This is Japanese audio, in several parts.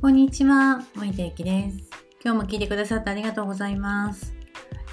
こんにちは、森田ゆきです。今日も聞いてくださってありがとうございます。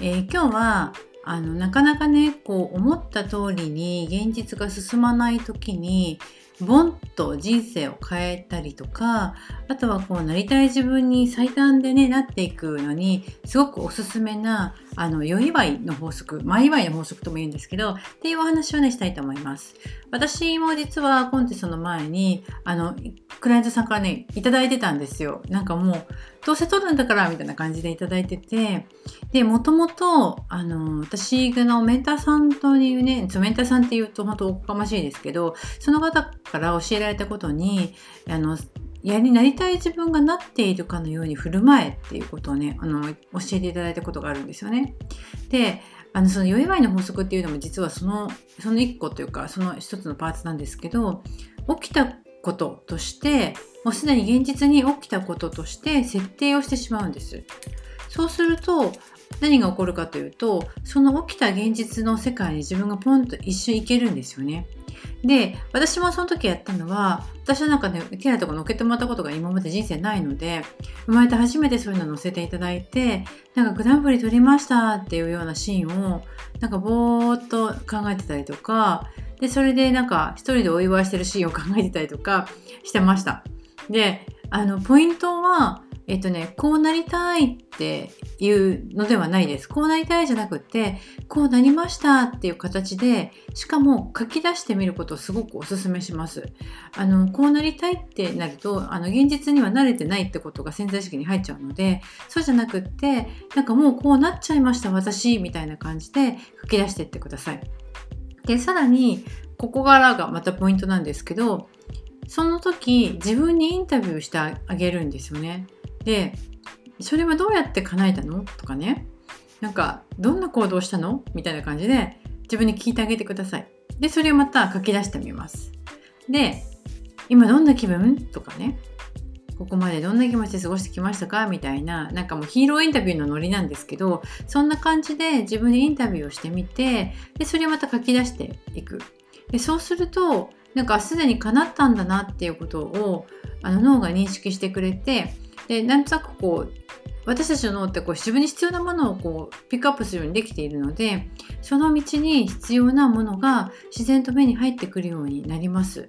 えー、今日はあのなかなかねこう思った通りに現実が進まない時にボンと人生を変えたりとかあとはこうなりたい自分に最短でねなっていくのにすごくおすすめなあの良祝いの法則前祝いの法則とも言うんですけどっていうお話をねしたいと思います。私も実はコンテストの前にあのクライアントさんからねいただいてたんですよ。なんかもうどうせ取るんだからみたいな感じでいただいててでもともとあの私のメンターさんというねメンターさんっていうと本当おこがましいですけどその方から教えられたことにあのやりなりたい自分がなっているかのように振る舞えっていうことをねあの教えていただいたことがあるんですよね。であのその酔い祝いの法則っていうのも実はそのその1個というかその1つのパーツなんですけど起きたこととしてもうすでに現実に起きたこととして設定をしてしまうんです。そうすると何が起こるかというとその起きた現実の世界に自分がポンと一瞬行けるんですよね。で私もその時やったのは私はなんかねケアとか乗っけてもらったことが今まで人生ないので生まれて初めてそういうの乗せていただいてなんかグランプリ取りましたっていうようなシーンをなんかぼーっと考えてたりとかでそれでなんか一人でお祝いしてるシーンを考えてたりとかしてましたであのポイントはえっとね、こうなりたいっていうのではないです。こうなりたいじゃなくて、こうなりましたっていう形で、しかも書き出してみることをすごくお勧めします。あの、こうなりたいってなると、あの、現実には慣れてないってことが潜在意識に入っちゃうので、そうじゃなくって、なんかもうこうなっちゃいました私みたいな感じで書き出していってください。で、さらに、ここからがまたポイントなんですけど、その時自分にインタビューしてあげるんですよね。でそれはどうやって叶えたの？とかね。なんかどんな行動したの？みたいな感じで自分に聞いてあげてください。でそれをまた書き出してみます。で今どんな気分？とかね。ここまでどんな気持ちで過ごしてきましたか？みたいななんかもうヒーローインタビューのノリなんですけどそんな感じで自分でインタビューをしてみてでそれをまた書き出していく。でそうするとなんかすでに叶ったんだなっていうことをあの脳が認識してくれてでなんとなくこう私たちの脳ってこう自分に必要なものをこうピックアップするようにできているのでその道に必要なものが自然と目に入ってくるようになります。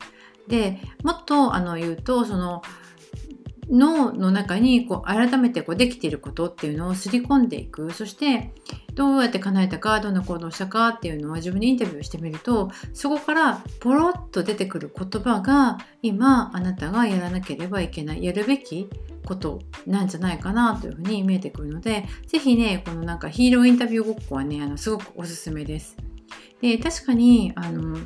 でもっとあの言うとその脳の中にこう改めてこうできていることっていうのをすり込んでいくそしてどうやって叶えたかどんな行動したかっていうのを自分でインタビューしてみるとそこからポロッと出てくる言葉が今あなたがやらなければいけないやるべきことなんじゃないかなというふうに見えてくるので、ぜひね、このなんかヒーローインタビューごっこはね、あのすごくおすすめです。で、確かに、あの、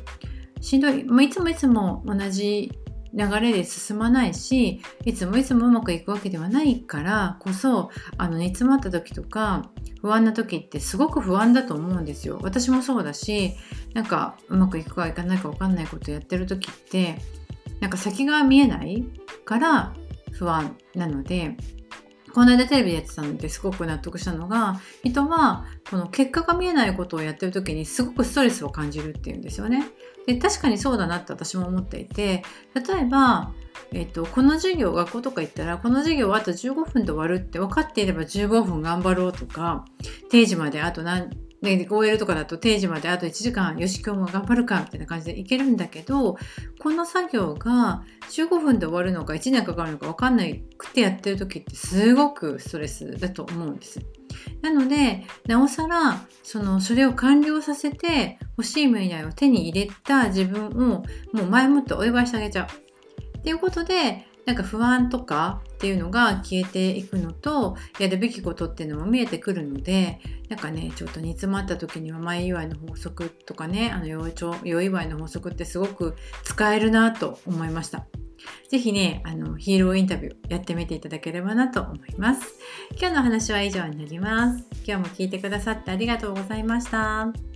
しんどい、まあ、いつもいつも同じ流れで進まないしいつもいつもうまくいくわけではないからこそあの煮詰まった時とか不安な時ってすごく不安だと思うんですよ私もそうだしなんかうまくいくかいかないか分かんないことやってる時ってなんか先が見えないから不安なのでこの間テレビでやってたのですごく納得したのが人はこの結果が見えないことをやってる時にすごくストレスを感じるっていうんですよね。で確かにそうだなって私も思っていて例えば、えーと、この授業学校とか行ったらこの授業はあと15分で終わるって分かっていれば15分頑張ろうとか定時まであと何で OL とかだと定時まであと1時間よし今日も頑張るかみたいな感じでいけるんだけどこの作業が15分で終わるのか1年かかるのか分かんないくてやってる時ってすごくストレスだと思うんです。なのでなおさらそのそれを完了させて欲しい未来を手に入れた自分をもう前もってお祝いしてあげちゃう。っていうことでなんか不安とかっていうのが消えていくのとやるべきことっていうのも見えてくるのでなんかねちょっと煮詰まった時には前祝いの法則とかねあの良祝いの法則ってすごく使えるなと思いました。ぜひね、あの、ヒーローインタビューやってみていただければなと思います。今日の話は以上になります。今日も聞いてくださってありがとうございました。